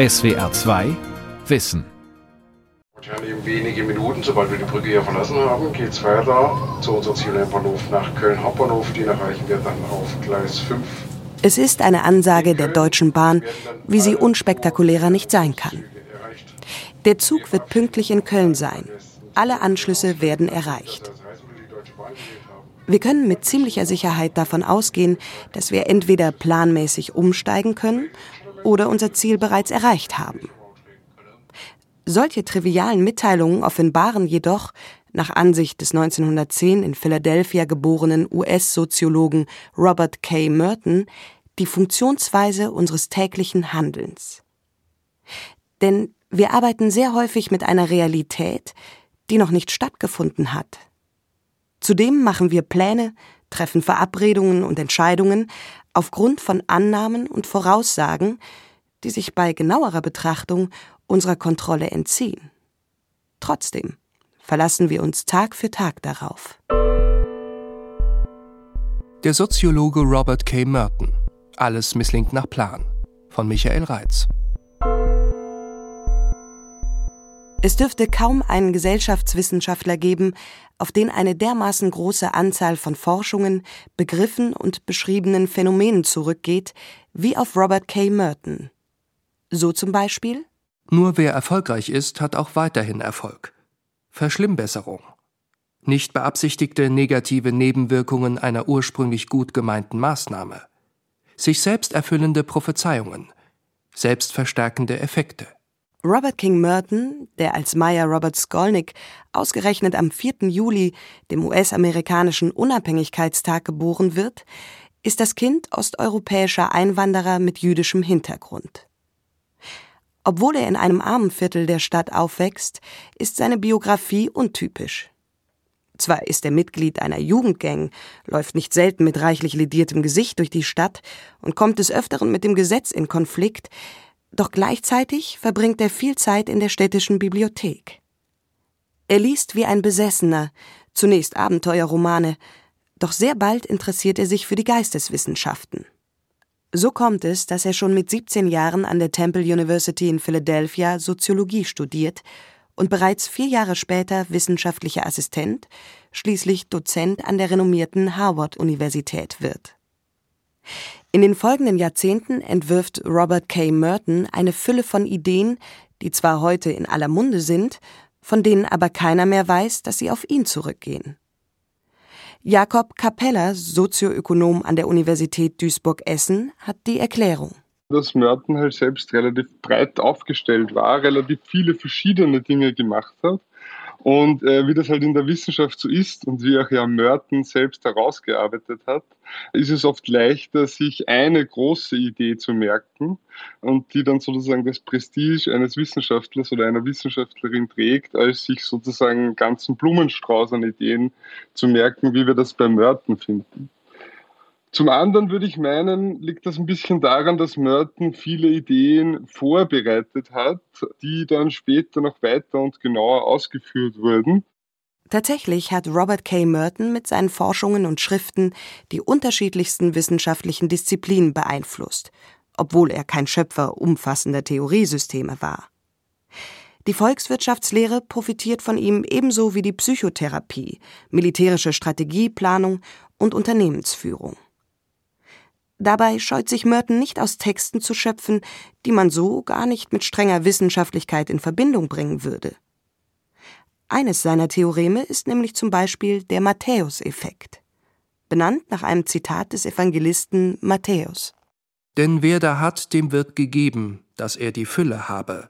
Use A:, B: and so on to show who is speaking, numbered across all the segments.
A: SWR 2 Wissen.
B: In wenige Minuten, sobald wir die Brücke hier verlassen haben, geht es weiter zu unserem Zielbahnhof nach Köln Hauptbahnhof. Den erreichen wir dann auf Gleis 5.
C: Es ist eine Ansage der Deutschen Bahn, wie sie unspektakulärer nicht sein kann. Der Zug wird pünktlich in Köln sein. Alle Anschlüsse werden erreicht. Wir können mit ziemlicher Sicherheit davon ausgehen, dass wir entweder planmäßig umsteigen können oder unser Ziel bereits erreicht haben. Solche trivialen Mitteilungen offenbaren jedoch, nach Ansicht des 1910 in Philadelphia geborenen US-Soziologen Robert K. Merton, die Funktionsweise unseres täglichen Handelns. Denn wir arbeiten sehr häufig mit einer Realität, die noch nicht stattgefunden hat. Zudem machen wir Pläne, treffen Verabredungen und Entscheidungen aufgrund von Annahmen und Voraussagen, die sich bei genauerer Betrachtung unserer Kontrolle entziehen. Trotzdem verlassen wir uns Tag für Tag darauf.
D: Der Soziologe Robert K. Merton. Alles misslingt nach Plan. Von Michael Reitz.
C: Es dürfte kaum einen Gesellschaftswissenschaftler geben, auf den eine dermaßen große Anzahl von Forschungen, Begriffen und beschriebenen Phänomenen zurückgeht, wie auf Robert K. Merton. So zum Beispiel
D: Nur wer erfolgreich ist, hat auch weiterhin Erfolg. Verschlimmbesserung. Nicht beabsichtigte negative Nebenwirkungen einer ursprünglich gut gemeinten Maßnahme. Sich selbst erfüllende Prophezeiungen. Selbstverstärkende Effekte.
C: Robert King Merton, der als Meyer Robert Skolnick ausgerechnet am 4. Juli, dem US-amerikanischen Unabhängigkeitstag, geboren wird, ist das Kind osteuropäischer Einwanderer mit jüdischem Hintergrund. Obwohl er in einem armen Viertel der Stadt aufwächst, ist seine Biografie untypisch. Zwar ist er Mitglied einer Jugendgang, läuft nicht selten mit reichlich lediertem Gesicht durch die Stadt und kommt des Öfteren mit dem Gesetz in Konflikt, doch gleichzeitig verbringt er viel Zeit in der städtischen Bibliothek. Er liest wie ein Besessener, zunächst Abenteuerromane, doch sehr bald interessiert er sich für die Geisteswissenschaften. So kommt es, dass er schon mit 17 Jahren an der Temple University in Philadelphia Soziologie studiert und bereits vier Jahre später wissenschaftlicher Assistent, schließlich Dozent an der renommierten Harvard-Universität wird. In den folgenden Jahrzehnten entwirft Robert K. Merton eine Fülle von Ideen, die zwar heute in aller Munde sind, von denen aber keiner mehr weiß, dass sie auf ihn zurückgehen. Jakob Capella, Sozioökonom an der Universität Duisburg-Essen, hat die Erklärung.
E: Dass Merton halt selbst relativ breit aufgestellt war, relativ viele verschiedene Dinge gemacht hat und äh, wie das halt in der Wissenschaft so ist und wie auch ja Merton selbst herausgearbeitet hat, ist es oft leichter, sich eine große Idee zu merken und die dann sozusagen das Prestige eines Wissenschaftlers oder einer Wissenschaftlerin trägt, als sich sozusagen einen ganzen Blumenstrauß an Ideen zu merken, wie wir das bei Merton finden. Zum anderen würde ich meinen, liegt das ein bisschen daran, dass Merton viele Ideen vorbereitet hat, die dann später noch weiter und genauer ausgeführt wurden.
C: Tatsächlich hat Robert K. Merton mit seinen Forschungen und Schriften die unterschiedlichsten wissenschaftlichen Disziplinen beeinflusst, obwohl er kein Schöpfer umfassender Theoriesysteme war. Die Volkswirtschaftslehre profitiert von ihm ebenso wie die Psychotherapie, militärische Strategieplanung und Unternehmensführung. Dabei scheut sich Merton nicht aus Texten zu schöpfen, die man so gar nicht mit strenger Wissenschaftlichkeit in Verbindung bringen würde. Eines seiner Theoreme ist nämlich zum Beispiel der Matthäus-Effekt, benannt nach einem Zitat des Evangelisten Matthäus.
D: Denn wer da hat, dem wird gegeben, dass er die Fülle habe.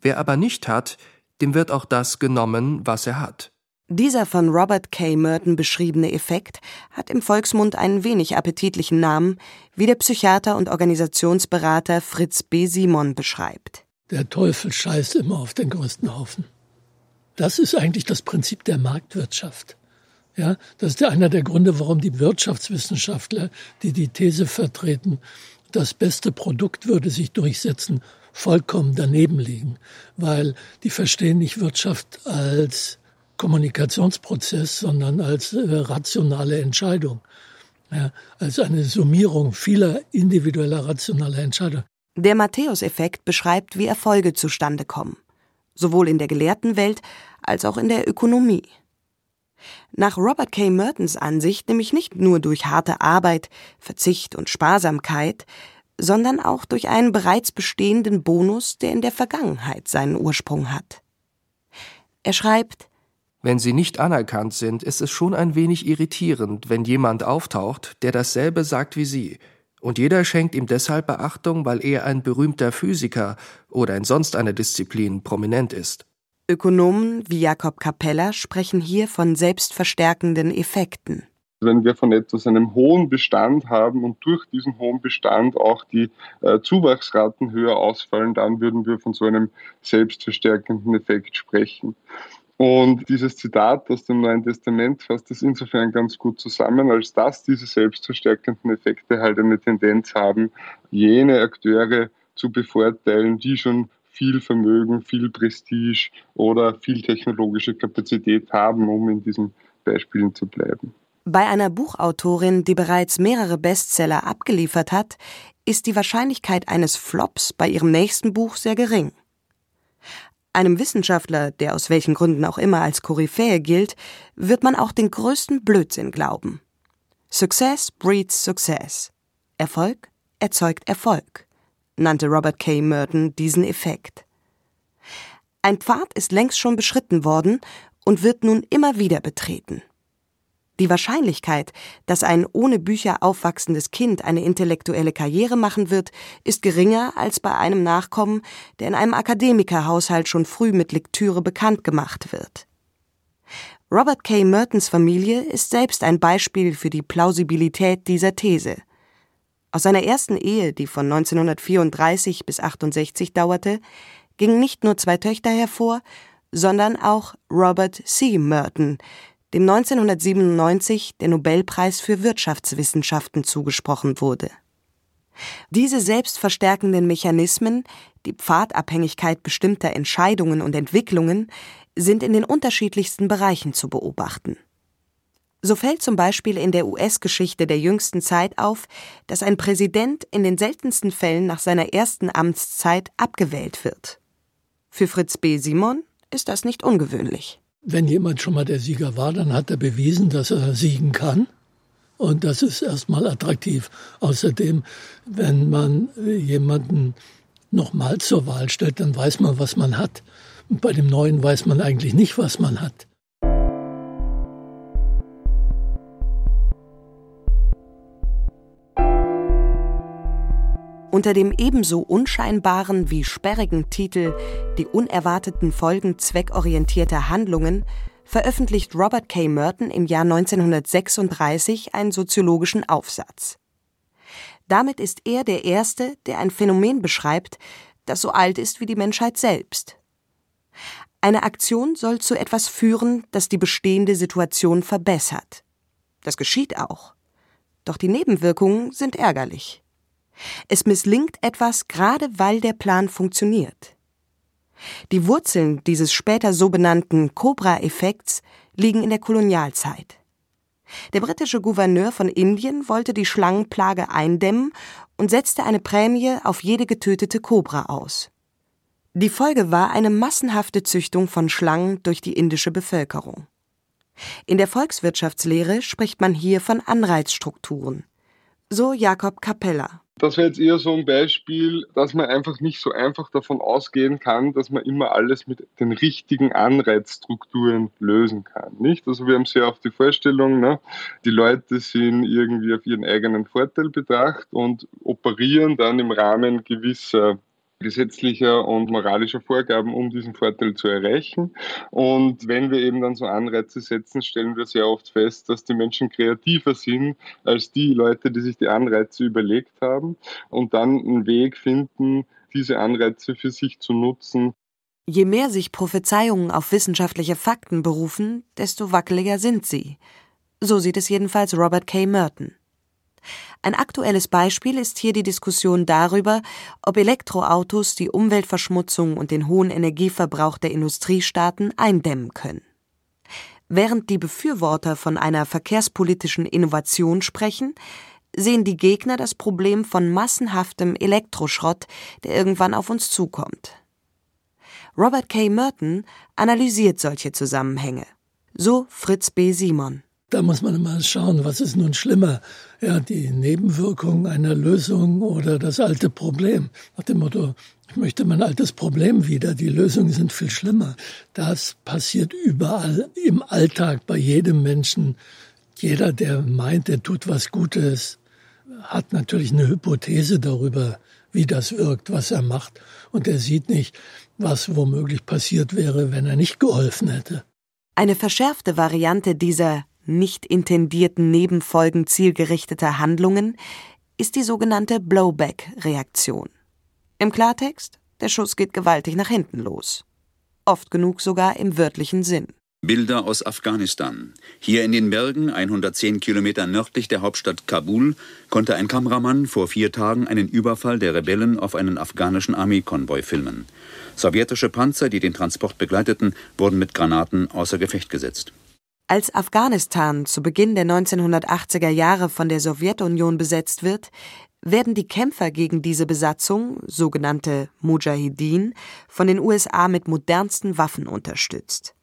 D: Wer aber nicht hat, dem wird auch das genommen, was er hat.
C: Dieser von Robert K. Merton beschriebene Effekt hat im Volksmund einen wenig appetitlichen Namen, wie der Psychiater und Organisationsberater Fritz B. Simon beschreibt.
F: Der Teufel scheißt immer auf den größten Haufen. Das ist eigentlich das Prinzip der Marktwirtschaft. Ja, das ist einer der Gründe, warum die Wirtschaftswissenschaftler, die die These vertreten, das beste Produkt würde sich durchsetzen, vollkommen daneben liegen, weil die verstehen nicht Wirtschaft als Kommunikationsprozess, sondern als äh, rationale Entscheidung, ja, als eine Summierung vieler individueller rationaler Entscheidungen.
C: Der Matthäus-Effekt beschreibt, wie Erfolge zustande kommen, sowohl in der gelehrten Welt als auch in der Ökonomie. Nach Robert K. Mertens Ansicht nämlich nicht nur durch harte Arbeit, Verzicht und Sparsamkeit, sondern auch durch einen bereits bestehenden Bonus, der in der Vergangenheit seinen Ursprung hat. Er schreibt
D: Wenn sie nicht anerkannt sind, ist es schon ein wenig irritierend, wenn jemand auftaucht, der dasselbe sagt wie Sie, und jeder schenkt ihm deshalb Beachtung, weil er ein berühmter Physiker oder in sonst einer Disziplin prominent ist.
C: Ökonomen wie Jakob Capella sprechen hier von selbstverstärkenden Effekten.
E: Wenn wir von etwas einem hohen Bestand haben und durch diesen hohen Bestand auch die äh, Zuwachsraten höher ausfallen, dann würden wir von so einem selbstverstärkenden Effekt sprechen. Und dieses Zitat aus dem Neuen Testament fasst das insofern ganz gut zusammen, als dass diese selbstverstärkenden Effekte halt eine Tendenz haben, jene Akteure zu bevorteilen, die schon viel Vermögen, viel Prestige oder viel technologische Kapazität haben, um in diesen Beispielen zu bleiben.
C: Bei einer Buchautorin, die bereits mehrere Bestseller abgeliefert hat, ist die Wahrscheinlichkeit eines Flops bei ihrem nächsten Buch sehr gering. Einem Wissenschaftler, der aus welchen Gründen auch immer als Koryphäe gilt, wird man auch den größten Blödsinn glauben. Success breeds Success. Erfolg erzeugt Erfolg, nannte Robert K. Merton diesen Effekt. Ein Pfad ist längst schon beschritten worden und wird nun immer wieder betreten. Die Wahrscheinlichkeit, dass ein ohne Bücher aufwachsendes Kind eine intellektuelle Karriere machen wird, ist geringer als bei einem Nachkommen, der in einem Akademikerhaushalt schon früh mit Lektüre bekannt gemacht wird. Robert K. Mertons Familie ist selbst ein Beispiel für die Plausibilität dieser These. Aus seiner ersten Ehe, die von 1934 bis 68 dauerte, gingen nicht nur zwei Töchter hervor, sondern auch Robert C. Merton, dem 1997 der Nobelpreis für Wirtschaftswissenschaften zugesprochen wurde. Diese selbstverstärkenden Mechanismen, die Pfadabhängigkeit bestimmter Entscheidungen und Entwicklungen, sind in den unterschiedlichsten Bereichen zu beobachten. So fällt zum Beispiel in der US-Geschichte der jüngsten Zeit auf, dass ein Präsident in den seltensten Fällen nach seiner ersten Amtszeit abgewählt wird. Für Fritz B. Simon ist das nicht ungewöhnlich.
F: Wenn jemand schon mal der Sieger war, dann hat er bewiesen, dass er siegen kann. Und das ist erstmal attraktiv. Außerdem, wenn man jemanden nochmal zur Wahl stellt, dann weiß man, was man hat. Und bei dem Neuen weiß man eigentlich nicht, was man hat.
C: Unter dem ebenso unscheinbaren wie sperrigen Titel Die unerwarteten Folgen zweckorientierter Handlungen veröffentlicht Robert K. Merton im Jahr 1936 einen soziologischen Aufsatz. Damit ist er der Erste, der ein Phänomen beschreibt, das so alt ist wie die Menschheit selbst. Eine Aktion soll zu etwas führen, das die bestehende Situation verbessert. Das geschieht auch. Doch die Nebenwirkungen sind ärgerlich. Es misslingt etwas, gerade weil der Plan funktioniert. Die Wurzeln dieses später so benannten Cobra-Effekts liegen in der Kolonialzeit. Der britische Gouverneur von Indien wollte die Schlangenplage eindämmen und setzte eine Prämie auf jede getötete Kobra aus. Die Folge war eine massenhafte Züchtung von Schlangen durch die indische Bevölkerung. In der Volkswirtschaftslehre spricht man hier von Anreizstrukturen. So Jakob Capella.
E: Das wäre jetzt eher so ein Beispiel, dass man einfach nicht so einfach davon ausgehen kann, dass man immer alles mit den richtigen Anreizstrukturen lösen kann. Nicht? Also wir haben sehr oft die Vorstellung, ne, die Leute sind irgendwie auf ihren eigenen Vorteil bedacht und operieren dann im Rahmen gewisser gesetzlicher und moralischer Vorgaben, um diesen Vorteil zu erreichen. Und wenn wir eben dann so Anreize setzen, stellen wir sehr oft fest, dass die Menschen kreativer sind als die Leute, die sich die Anreize überlegt haben und dann einen Weg finden, diese Anreize für sich zu nutzen.
C: Je mehr sich Prophezeiungen auf wissenschaftliche Fakten berufen, desto wackeliger sind sie. So sieht es jedenfalls Robert K. Merton. Ein aktuelles Beispiel ist hier die Diskussion darüber, ob Elektroautos die Umweltverschmutzung und den hohen Energieverbrauch der Industriestaaten eindämmen können. Während die Befürworter von einer verkehrspolitischen Innovation sprechen, sehen die Gegner das Problem von massenhaftem Elektroschrott, der irgendwann auf uns zukommt. Robert K. Merton analysiert solche Zusammenhänge. So Fritz B. Simon.
F: Da muss man immer schauen, was ist nun schlimmer? Ja, die Nebenwirkung einer Lösung oder das alte Problem. Nach dem Motto, ich möchte mein altes Problem wieder, die Lösungen sind viel schlimmer. Das passiert überall im Alltag bei jedem Menschen. Jeder, der meint, er tut was Gutes, hat natürlich eine Hypothese darüber, wie das wirkt, was er macht. Und er sieht nicht, was womöglich passiert wäre, wenn er nicht geholfen hätte.
C: Eine verschärfte Variante dieser nicht intendierten Nebenfolgen zielgerichteter Handlungen ist die sogenannte Blowback-Reaktion. Im Klartext, der Schuss geht gewaltig nach hinten los. Oft genug sogar im wörtlichen Sinn.
G: Bilder aus Afghanistan. Hier in den Bergen, 110 Kilometer nördlich der Hauptstadt Kabul, konnte ein Kameramann vor vier Tagen einen Überfall der Rebellen auf einen afghanischen Armeekonvoi filmen. Sowjetische Panzer, die den Transport begleiteten, wurden mit Granaten außer Gefecht gesetzt.
C: Als Afghanistan zu Beginn der 1980er Jahre von der Sowjetunion besetzt wird, werden die Kämpfer gegen diese Besatzung, sogenannte Mujahideen, von den USA mit modernsten Waffen unterstützt.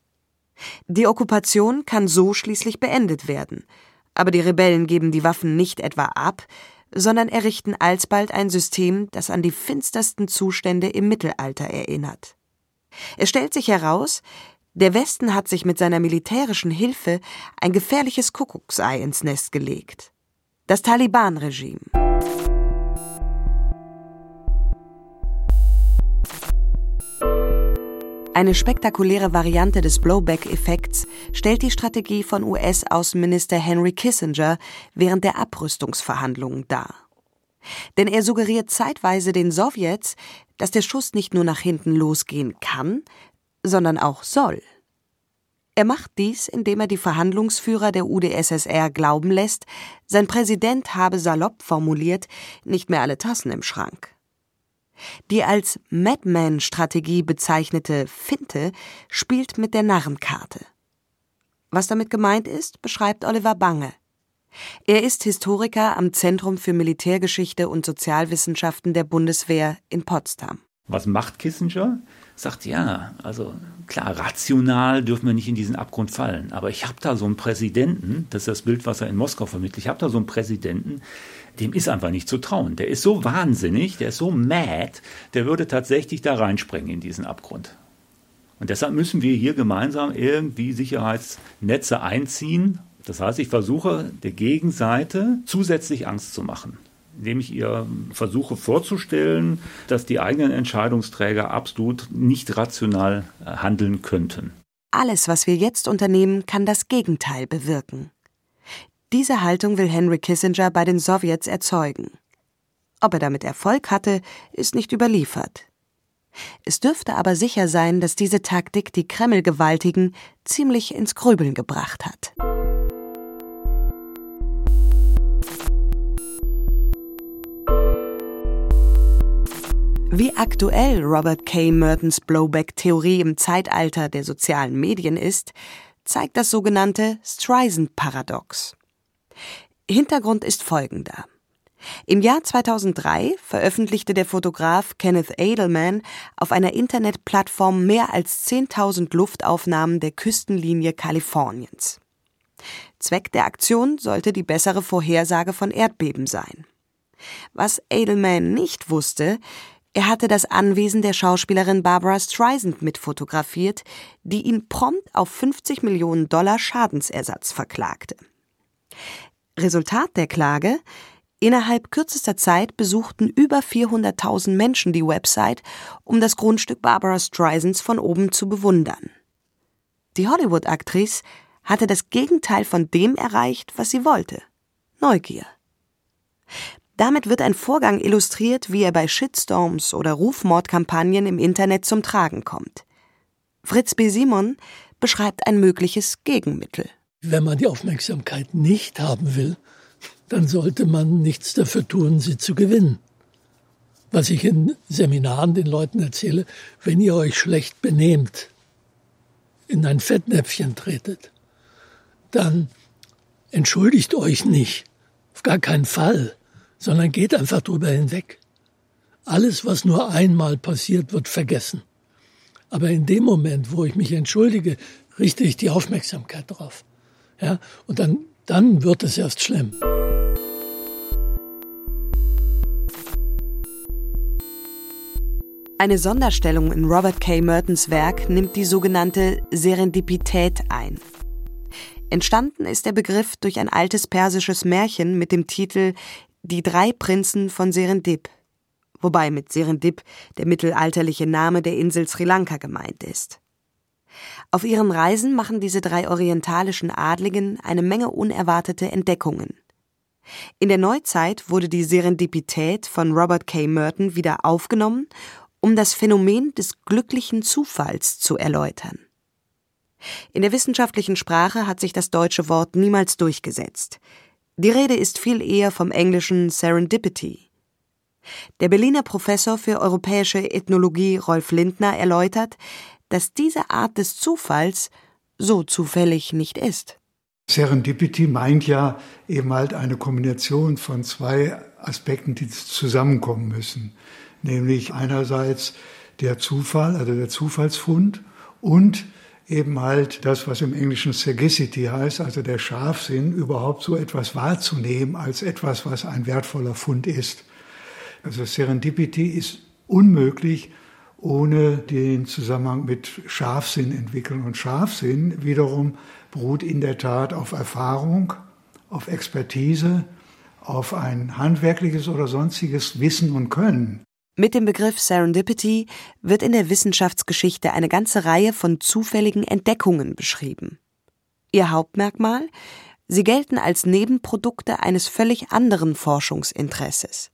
C: Die Okkupation kann so schließlich beendet werden, aber die Rebellen geben die Waffen nicht etwa ab, sondern errichten alsbald ein System, das an die finstersten Zustände im Mittelalter erinnert. Es stellt sich heraus, der Westen hat sich mit seiner militärischen Hilfe ein gefährliches Kuckucksei ins Nest gelegt. Das Taliban-Regime. Eine spektakuläre Variante des Blowback-Effekts stellt die Strategie von US-Außenminister Henry Kissinger während der Abrüstungsverhandlungen dar. Denn er suggeriert zeitweise den Sowjets, dass der Schuss nicht nur nach hinten losgehen kann, sondern auch soll. Er macht dies, indem er die Verhandlungsführer der UdSSR glauben lässt, sein Präsident habe salopp formuliert nicht mehr alle Tassen im Schrank. Die als Madman-Strategie bezeichnete Finte spielt mit der Narrenkarte. Was damit gemeint ist, beschreibt Oliver Bange. Er ist Historiker am Zentrum für Militärgeschichte und Sozialwissenschaften der Bundeswehr in Potsdam.
H: Was macht Kissinger? Sagt ja, also klar, rational dürfen wir nicht in diesen Abgrund fallen. Aber ich habe da so einen Präsidenten, das ist das Bild, was er in Moskau vermittelt, ich habe da so einen Präsidenten, dem ist einfach nicht zu trauen. Der ist so wahnsinnig, der ist so mad, der würde tatsächlich da reinspringen in diesen Abgrund. Und deshalb müssen wir hier gemeinsam irgendwie Sicherheitsnetze einziehen. Das heißt, ich versuche der Gegenseite zusätzlich Angst zu machen, indem ich ihr versuche vorzustellen, dass die eigenen Entscheidungsträger absolut nicht rational äh, handeln könnten.
C: Alles, was wir jetzt unternehmen, kann das Gegenteil bewirken. Diese Haltung will Henry Kissinger bei den Sowjets erzeugen. Ob er damit Erfolg hatte, ist nicht überliefert. Es dürfte aber sicher sein, dass diese Taktik die Kreml-Gewaltigen ziemlich ins Grübeln gebracht hat. Wie aktuell Robert K. Mertons Blowback-Theorie im Zeitalter der sozialen Medien ist, zeigt das sogenannte Streisand-Paradox. Hintergrund ist folgender. Im Jahr 2003 veröffentlichte der Fotograf Kenneth Edelman auf einer Internetplattform mehr als 10.000 Luftaufnahmen der Küstenlinie Kaliforniens. Zweck der Aktion sollte die bessere Vorhersage von Erdbeben sein. Was Edelman nicht wusste, er hatte das Anwesen der Schauspielerin Barbara Streisand mitfotografiert, die ihn prompt auf 50 Millionen Dollar Schadensersatz verklagte. Resultat der Klage Innerhalb kürzester Zeit besuchten über 400.000 Menschen die Website, um das Grundstück Barbara Streisands von oben zu bewundern. Die Hollywood-Aktrice hatte das Gegenteil von dem erreicht, was sie wollte. Neugier. Damit wird ein Vorgang illustriert, wie er bei Shitstorms oder Rufmordkampagnen im Internet zum Tragen kommt. Fritz B. Simon beschreibt ein mögliches Gegenmittel.
F: Wenn man die Aufmerksamkeit nicht haben will, dann sollte man nichts dafür tun, sie zu gewinnen. Was ich in Seminaren den Leuten erzähle, wenn ihr euch schlecht benehmt, in ein Fettnäpfchen tretet, dann entschuldigt euch nicht, Auf gar keinen Fall, sondern geht einfach drüber hinweg. Alles, was nur einmal passiert, wird vergessen. Aber in dem Moment, wo ich mich entschuldige, richte ich die Aufmerksamkeit drauf. Ja, und dann, dann wird es erst schlimm.
C: Eine Sonderstellung in Robert K. Mertons Werk nimmt die sogenannte Serendipität ein. Entstanden ist der Begriff durch ein altes persisches Märchen mit dem Titel Die drei Prinzen von Serendip, wobei mit Serendip der mittelalterliche Name der Insel Sri Lanka gemeint ist. Auf ihren Reisen machen diese drei orientalischen Adligen eine Menge unerwartete Entdeckungen. In der Neuzeit wurde die Serendipität von Robert K. Merton wieder aufgenommen, um das Phänomen des glücklichen Zufalls zu erläutern. In der wissenschaftlichen Sprache hat sich das deutsche Wort niemals durchgesetzt. Die Rede ist viel eher vom englischen Serendipity. Der Berliner Professor für europäische Ethnologie Rolf Lindner erläutert, dass diese Art des Zufalls so zufällig nicht ist.
I: Serendipity meint ja eben halt eine Kombination von zwei Aspekten, die zusammenkommen müssen. Nämlich einerseits der Zufall, also der Zufallsfund und eben halt das, was im Englischen Sagacity heißt, also der Scharfsinn, überhaupt so etwas wahrzunehmen als etwas, was ein wertvoller Fund ist. Also Serendipity ist unmöglich ohne den Zusammenhang mit Scharfsinn entwickeln. Und Scharfsinn wiederum beruht in der Tat auf Erfahrung, auf Expertise, auf ein handwerkliches oder sonstiges Wissen und Können.
C: Mit dem Begriff Serendipity wird in der Wissenschaftsgeschichte eine ganze Reihe von zufälligen Entdeckungen beschrieben. Ihr Hauptmerkmal? Sie gelten als Nebenprodukte eines völlig anderen Forschungsinteresses.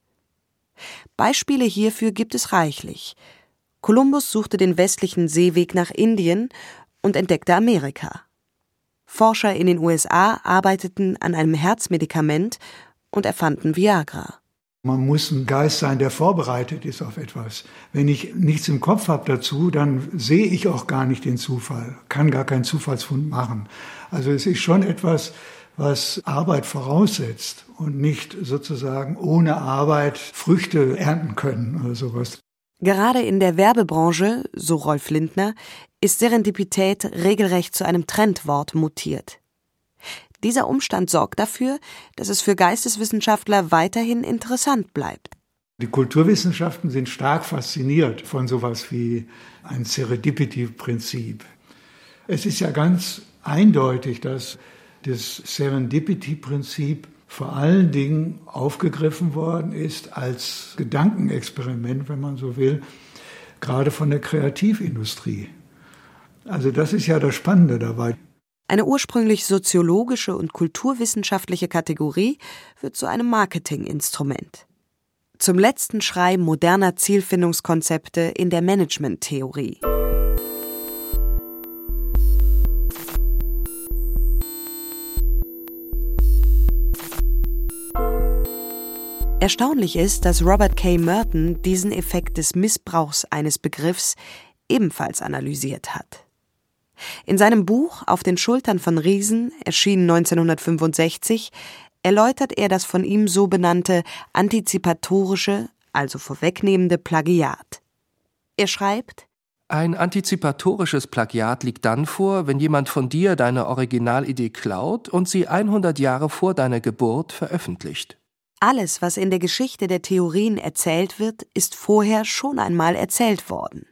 C: Beispiele hierfür gibt es reichlich. Kolumbus suchte den westlichen Seeweg nach Indien und entdeckte Amerika. Forscher in den USA arbeiteten an einem Herzmedikament und erfanden Viagra.
I: Man muss ein Geist sein, der vorbereitet ist auf etwas. Wenn ich nichts im Kopf habe dazu, dann sehe ich auch gar nicht den Zufall, kann gar keinen Zufallsfund machen. Also es ist schon etwas, was Arbeit voraussetzt und nicht sozusagen ohne Arbeit Früchte ernten können oder sowas.
C: Gerade in der Werbebranche, so Rolf Lindner, ist Serendipität regelrecht zu einem Trendwort mutiert. Dieser Umstand sorgt dafür, dass es für Geisteswissenschaftler weiterhin interessant bleibt.
I: Die Kulturwissenschaften sind stark fasziniert von sowas wie ein Serendipity-Prinzip. Es ist ja ganz eindeutig, dass das Serendipity-Prinzip vor allen Dingen aufgegriffen worden ist als Gedankenexperiment, wenn man so will, gerade von der Kreativindustrie. Also das ist ja das Spannende dabei.
C: Eine ursprünglich soziologische und kulturwissenschaftliche Kategorie wird zu einem Marketinginstrument. Zum letzten Schrei moderner Zielfindungskonzepte in der Managementtheorie. Erstaunlich ist, dass Robert K. Merton diesen Effekt des Missbrauchs eines Begriffs ebenfalls analysiert hat. In seinem Buch Auf den Schultern von Riesen, erschienen 1965, erläutert er das von ihm so benannte antizipatorische, also vorwegnehmende Plagiat. Er schreibt
D: Ein antizipatorisches Plagiat liegt dann vor, wenn jemand von dir deine Originalidee klaut und sie 100 Jahre vor deiner Geburt veröffentlicht.
C: Alles, was in der Geschichte der Theorien erzählt wird, ist vorher schon einmal erzählt worden.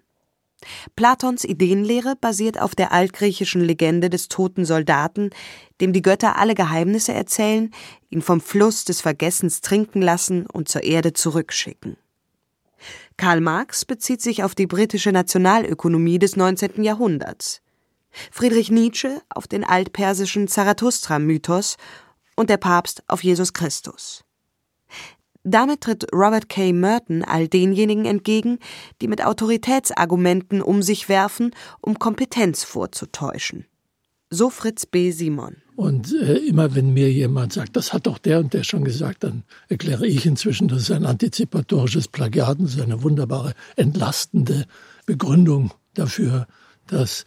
C: Platons Ideenlehre basiert auf der altgriechischen Legende des toten Soldaten, dem die Götter alle Geheimnisse erzählen, ihn vom Fluss des Vergessens trinken lassen und zur Erde zurückschicken. Karl Marx bezieht sich auf die britische Nationalökonomie des 19. Jahrhunderts. Friedrich Nietzsche auf den altpersischen Zarathustra-Mythos und der Papst auf Jesus Christus. Damit tritt Robert K. Merton all denjenigen entgegen, die mit Autoritätsargumenten um sich werfen, um Kompetenz vorzutäuschen. So Fritz B. Simon.
F: Und äh, immer wenn mir jemand sagt, das hat doch der und der schon gesagt, dann erkläre ich inzwischen, das ist ein antizipatorisches Plagiat, das ist eine wunderbare, entlastende Begründung dafür, dass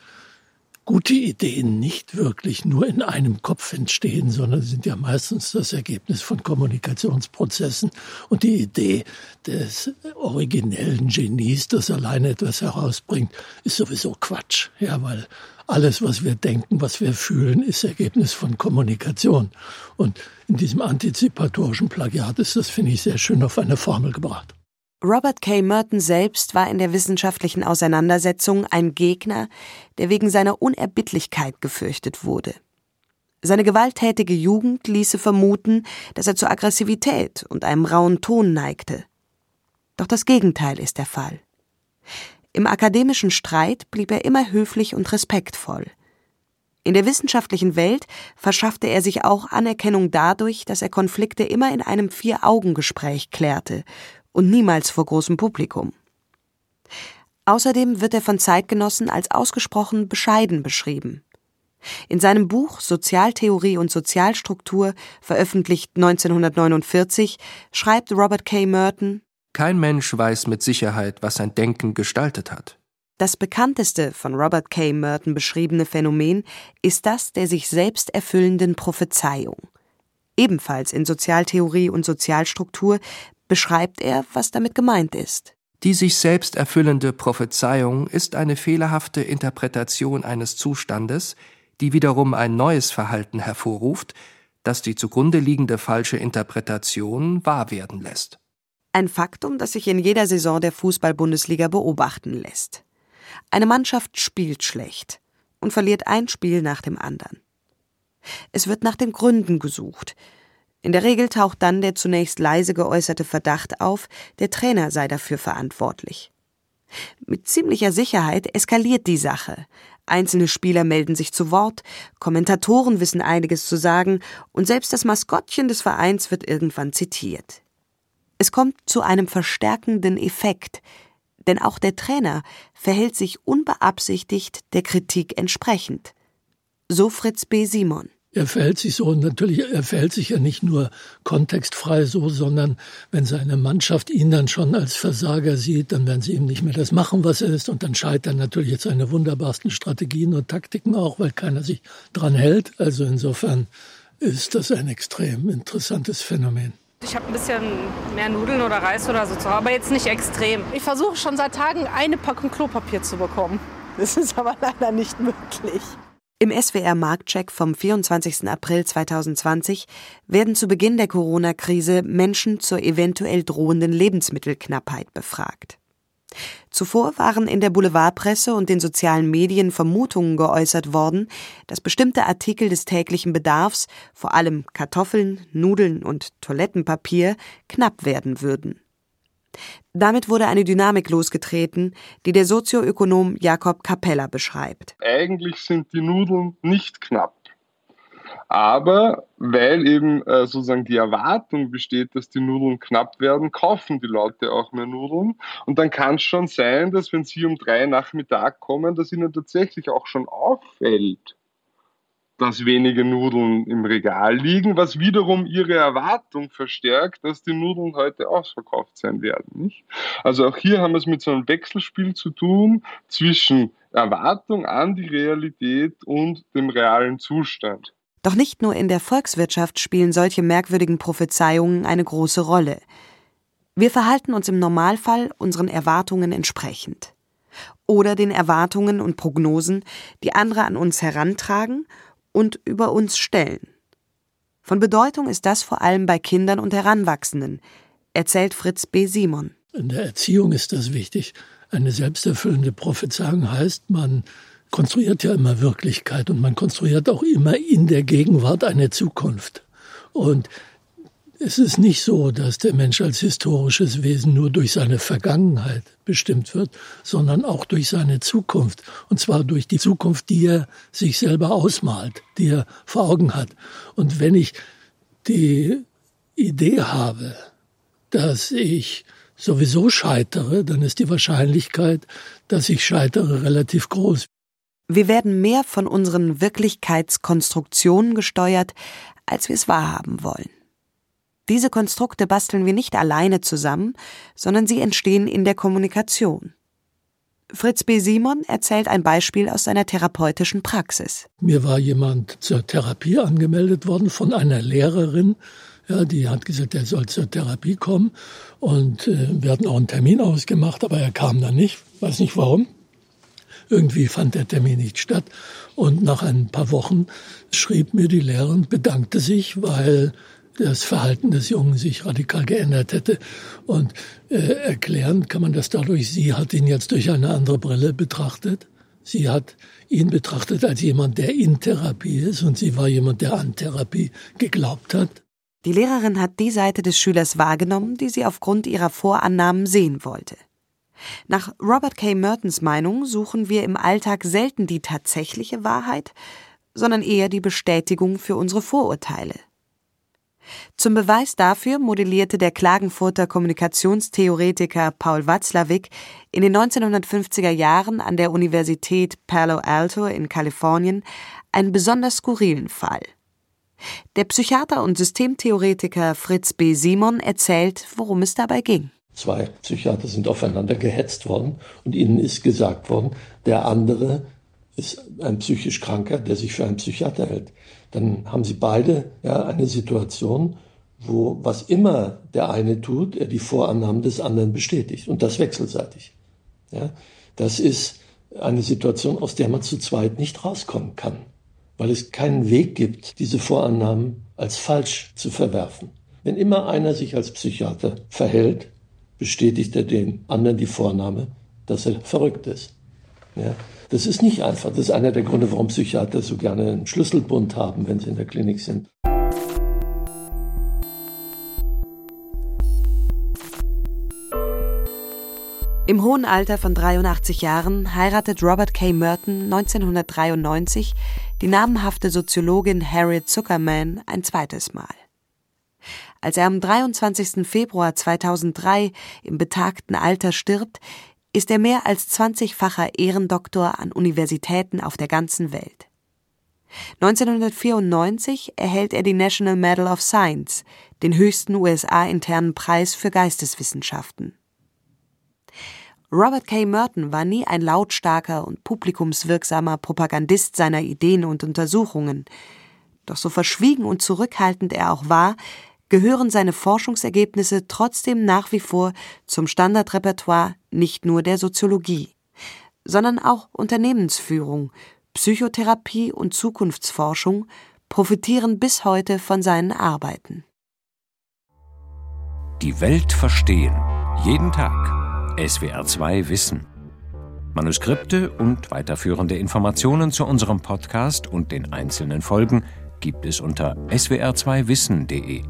F: gute Ideen nicht wirklich nur in einem Kopf entstehen, sondern sind ja meistens das Ergebnis von Kommunikationsprozessen. Und die Idee des originellen Genies, das alleine etwas herausbringt, ist sowieso Quatsch. Ja, weil alles, was wir denken, was wir fühlen, ist Ergebnis von Kommunikation. Und in diesem antizipatorischen Plagiat ist das, finde ich, sehr schön auf eine Formel gebracht.
C: Robert K. Merton selbst war in der wissenschaftlichen Auseinandersetzung ein Gegner, der wegen seiner Unerbittlichkeit gefürchtet wurde. Seine gewalttätige Jugend ließe vermuten, dass er zur Aggressivität und einem rauen Ton neigte. Doch das Gegenteil ist der Fall. Im akademischen Streit blieb er immer höflich und respektvoll. In der wissenschaftlichen Welt verschaffte er sich auch Anerkennung dadurch, dass er Konflikte immer in einem Vier-Augen-Gespräch klärte und niemals vor großem Publikum. Außerdem wird er von Zeitgenossen als ausgesprochen bescheiden beschrieben. In seinem Buch Sozialtheorie und Sozialstruktur, veröffentlicht 1949, schreibt Robert K. Merton
D: Kein Mensch weiß mit Sicherheit, was sein Denken gestaltet hat.
C: Das bekannteste von Robert K. Merton beschriebene Phänomen ist das der sich selbst erfüllenden Prophezeiung. Ebenfalls in Sozialtheorie und Sozialstruktur beschreibt er, was damit gemeint ist.
D: Die sich selbst erfüllende Prophezeiung ist eine fehlerhafte Interpretation eines Zustandes, die wiederum ein neues Verhalten hervorruft, das die zugrunde liegende falsche Interpretation wahr werden lässt.
C: Ein Faktum, das sich in jeder Saison der Fußball-Bundesliga beobachten lässt. Eine Mannschaft spielt schlecht und verliert ein Spiel nach dem anderen. Es wird nach den Gründen gesucht, in der Regel taucht dann der zunächst leise geäußerte Verdacht auf, der Trainer sei dafür verantwortlich. Mit ziemlicher Sicherheit eskaliert die Sache. Einzelne Spieler melden sich zu Wort, Kommentatoren wissen einiges zu sagen und selbst das Maskottchen des Vereins wird irgendwann zitiert. Es kommt zu einem verstärkenden Effekt, denn auch der Trainer verhält sich unbeabsichtigt der Kritik entsprechend. So Fritz B. Simon.
F: Er verhält sich so, natürlich, er verhält sich ja nicht nur kontextfrei so, sondern wenn seine Mannschaft ihn dann schon als Versager sieht, dann werden sie ihm nicht mehr das machen, was er ist. Und dann scheitern natürlich jetzt seine wunderbarsten Strategien und Taktiken auch, weil keiner sich dran hält. Also insofern ist das ein extrem interessantes Phänomen.
J: Ich habe ein bisschen mehr Nudeln oder Reis oder so zu Hause, aber jetzt nicht extrem.
K: Ich versuche schon seit Tagen eine Packung Klopapier zu bekommen. Das ist aber leider nicht möglich.
C: Im SWR Marktcheck vom 24. April 2020 werden zu Beginn der Corona-Krise Menschen zur eventuell drohenden Lebensmittelknappheit befragt. Zuvor waren in der Boulevardpresse und den sozialen Medien Vermutungen geäußert worden, dass bestimmte Artikel des täglichen Bedarfs, vor allem Kartoffeln, Nudeln und Toilettenpapier, knapp werden würden. Damit wurde eine Dynamik losgetreten, die der Sozioökonom Jakob Capella beschreibt.
E: Eigentlich sind die Nudeln nicht knapp. Aber weil eben äh, sozusagen die Erwartung besteht, dass die Nudeln knapp werden, kaufen die Leute auch mehr Nudeln. Und dann kann es schon sein, dass wenn sie um drei Nachmittag kommen, dass ihnen tatsächlich auch schon auffällt, dass wenige Nudeln im Regal liegen, was wiederum ihre Erwartung verstärkt, dass die Nudeln heute ausverkauft sein werden. Nicht? Also auch hier haben wir es mit so einem Wechselspiel zu tun zwischen Erwartung an die Realität und dem realen Zustand.
C: Doch nicht nur in der Volkswirtschaft spielen solche merkwürdigen Prophezeiungen eine große Rolle. Wir verhalten uns im Normalfall unseren Erwartungen entsprechend. Oder den Erwartungen und Prognosen, die andere an uns herantragen und über uns stellen. Von Bedeutung ist das vor allem bei Kindern und Heranwachsenden, erzählt Fritz B. Simon.
F: In der Erziehung ist das wichtig. Eine selbsterfüllende Prophezeiung heißt, man konstruiert ja immer Wirklichkeit und man konstruiert auch immer in der Gegenwart eine Zukunft. Und es ist nicht so, dass der Mensch als historisches Wesen nur durch seine Vergangenheit bestimmt wird, sondern auch durch seine Zukunft. Und zwar durch die Zukunft, die er sich selber ausmalt, die er vor Augen hat. Und wenn ich die Idee habe, dass ich sowieso scheitere, dann ist die Wahrscheinlichkeit, dass ich scheitere, relativ groß.
C: Wir werden mehr von unseren Wirklichkeitskonstruktionen gesteuert, als wir es wahrhaben wollen. Diese Konstrukte basteln wir nicht alleine zusammen, sondern sie entstehen in der Kommunikation. Fritz B. Simon erzählt ein Beispiel aus seiner therapeutischen Praxis.
F: Mir war jemand zur Therapie angemeldet worden von einer Lehrerin. Ja, die hat gesagt, er soll zur Therapie kommen. Und äh, wir hatten auch einen Termin ausgemacht, aber er kam dann nicht. Weiß nicht warum. Irgendwie fand der Termin nicht statt. Und nach ein paar Wochen schrieb mir die Lehrerin, bedankte sich, weil das Verhalten des Jungen sich radikal geändert hätte. Und äh, erklären kann man das dadurch, sie hat ihn jetzt durch eine andere Brille betrachtet. Sie hat ihn betrachtet als jemand, der in Therapie ist und sie war jemand, der an Therapie geglaubt hat.
C: Die Lehrerin hat die Seite des Schülers wahrgenommen, die sie aufgrund ihrer Vorannahmen sehen wollte. Nach Robert K. Mertens Meinung suchen wir im Alltag selten die tatsächliche Wahrheit, sondern eher die Bestätigung für unsere Vorurteile. Zum Beweis dafür modellierte der Klagenfurter Kommunikationstheoretiker Paul Watzlawick in den 1950er Jahren an der Universität Palo Alto in Kalifornien einen besonders skurrilen Fall. Der Psychiater und Systemtheoretiker Fritz B. Simon erzählt, worum es dabei ging.
F: Zwei Psychiater sind aufeinander gehetzt worden und ihnen ist gesagt worden, der andere ist ein psychisch Kranker, der sich für einen Psychiater hält. Dann haben sie beide ja, eine Situation, wo was immer der eine tut, er die Vorannahmen des anderen bestätigt und das wechselseitig. Ja, das ist eine Situation, aus der man zu zweit nicht rauskommen kann, weil es keinen Weg gibt, diese Vorannahmen als falsch zu verwerfen. Wenn immer einer sich als Psychiater verhält, bestätigt er dem anderen die Vorname, dass er verrückt ist. Ja, das ist nicht einfach. Das ist einer der Gründe, warum Psychiater so gerne einen Schlüsselbund haben, wenn sie in der Klinik sind.
C: Im hohen Alter von 83 Jahren heiratet Robert K. Merton 1993 die namenhafte Soziologin Harriet Zuckerman ein zweites Mal. Als er am 23. Februar 2003 im betagten Alter stirbt, ist er mehr als 20-facher Ehrendoktor an Universitäten auf der ganzen Welt. 1994 erhält er die National Medal of Science, den höchsten USA-internen Preis für Geisteswissenschaften. Robert K. Merton war nie ein lautstarker und publikumswirksamer Propagandist seiner Ideen und Untersuchungen. Doch so verschwiegen und zurückhaltend er auch war, gehören seine Forschungsergebnisse trotzdem nach wie vor zum Standardrepertoire nicht nur der Soziologie, sondern auch Unternehmensführung, Psychotherapie und Zukunftsforschung profitieren bis heute von seinen Arbeiten.
A: Die Welt verstehen. Jeden Tag. SWR2 Wissen. Manuskripte und weiterführende Informationen zu unserem Podcast und den einzelnen Folgen gibt es unter swr2wissen.de.